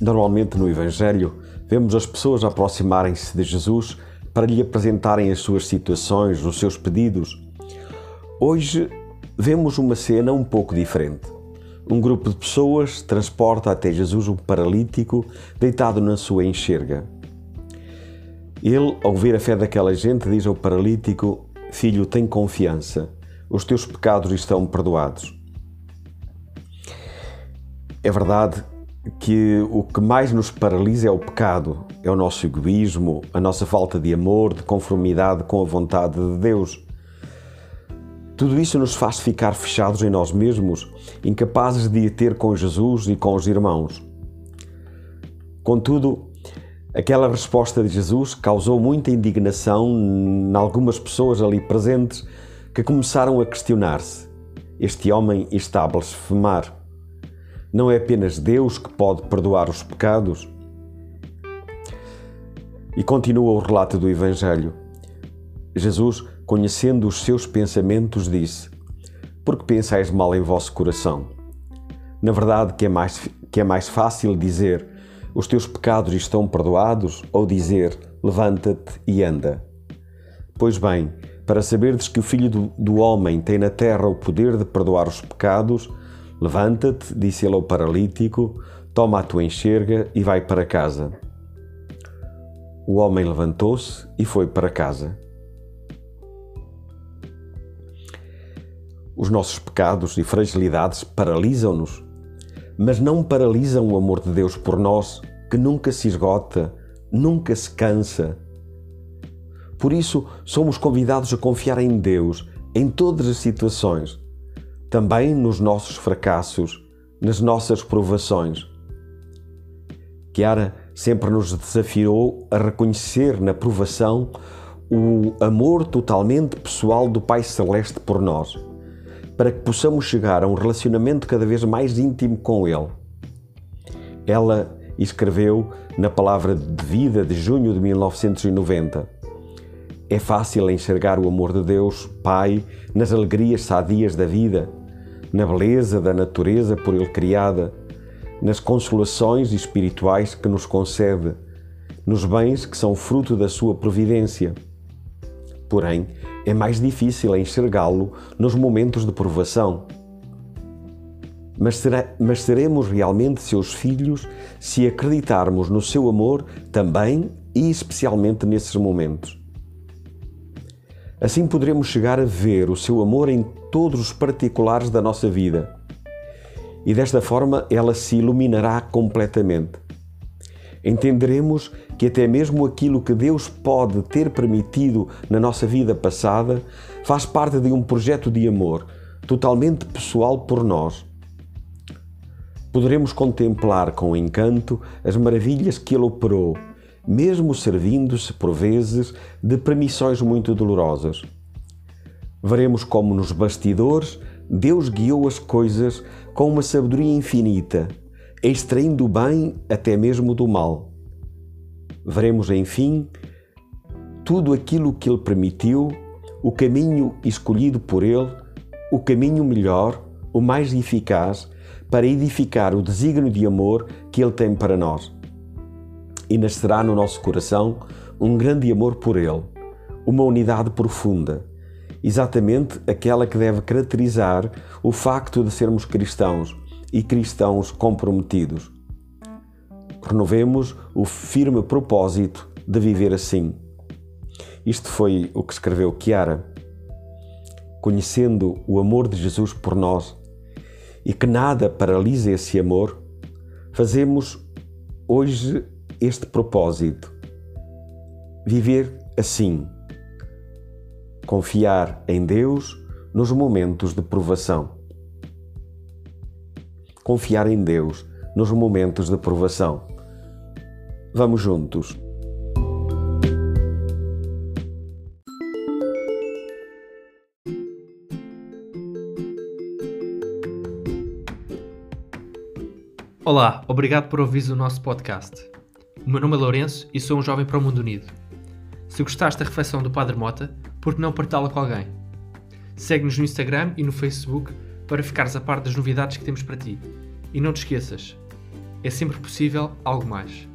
Normalmente no Evangelho vemos as pessoas aproximarem-se de Jesus para lhe apresentarem as suas situações, os seus pedidos. Hoje vemos uma cena um pouco diferente. Um grupo de pessoas transporta até Jesus um paralítico deitado na sua enxerga. Ele, ao ver a fé daquela gente, diz ao paralítico: Filho, tem confiança, os teus pecados estão perdoados. É verdade que o que mais nos paralisa é o pecado, é o nosso egoísmo, a nossa falta de amor, de conformidade com a vontade de Deus. Tudo isso nos faz ficar fechados em nós mesmos, incapazes de ter com Jesus e com os irmãos. Contudo, aquela resposta de Jesus causou muita indignação em algumas pessoas ali presentes que começaram a questionar-se: este homem está a blasfemar. Não é apenas Deus que pode perdoar os pecados? E continua o relato do Evangelho. Jesus, conhecendo os seus pensamentos, disse: Por que pensais mal em vosso coração? Na verdade, que é mais, que é mais fácil dizer: Os teus pecados estão perdoados, ou dizer: Levanta-te e anda. Pois bem, para saberdes que o Filho do, do Homem tem na terra o poder de perdoar os pecados, Levanta-te, disse ele ao paralítico, toma a tua enxerga e vai para casa. O homem levantou-se e foi para casa. Os nossos pecados e fragilidades paralisam-nos, mas não paralisam o amor de Deus por nós, que nunca se esgota, nunca se cansa. Por isso, somos convidados a confiar em Deus em todas as situações também nos nossos fracassos, nas nossas provações. Chiara sempre nos desafiou a reconhecer na provação o amor totalmente pessoal do Pai Celeste por nós, para que possamos chegar a um relacionamento cada vez mais íntimo com Ele. Ela escreveu na Palavra de Vida de junho de 1990. É fácil enxergar o amor de Deus, Pai, nas alegrias sadias da vida, na beleza da natureza por Ele criada, nas consolações espirituais que nos concede, nos bens que são fruto da Sua providência. Porém, é mais difícil enxergá-lo nos momentos de provação. Mas, será, mas seremos realmente seus filhos se acreditarmos no seu amor também e especialmente nesses momentos. Assim poderemos chegar a ver o seu amor em todos os particulares da nossa vida. E desta forma ela se iluminará completamente. Entenderemos que até mesmo aquilo que Deus pode ter permitido na nossa vida passada faz parte de um projeto de amor totalmente pessoal por nós. Poderemos contemplar com encanto as maravilhas que Ele operou mesmo servindo-se, por vezes, de permissões muito dolorosas. Veremos como nos bastidores Deus guiou as coisas com uma sabedoria infinita, extraindo o bem até mesmo do mal. Veremos, enfim, tudo aquilo que Ele permitiu, o caminho escolhido por Ele, o caminho melhor, o mais eficaz, para edificar o desígnio de amor que Ele tem para nós e nascerá no nosso coração um grande amor por Ele, uma unidade profunda, exatamente aquela que deve caracterizar o facto de sermos cristãos e cristãos comprometidos. Renovemos o firme propósito de viver assim. Isto foi o que escreveu Chiara. Conhecendo o amor de Jesus por nós e que nada paralisa esse amor, fazemos hoje este propósito. Viver assim. Confiar em Deus nos momentos de provação. Confiar em Deus nos momentos de provação. Vamos juntos. Olá, obrigado por ouvir o nosso podcast. O meu nome é Lourenço e sou um jovem para o mundo unido. Se gostaste da reflexão do Padre Mota, por que não partilhá-la com alguém? Segue-nos no Instagram e no Facebook para ficares a par das novidades que temos para ti. E não te esqueças, é sempre possível algo mais.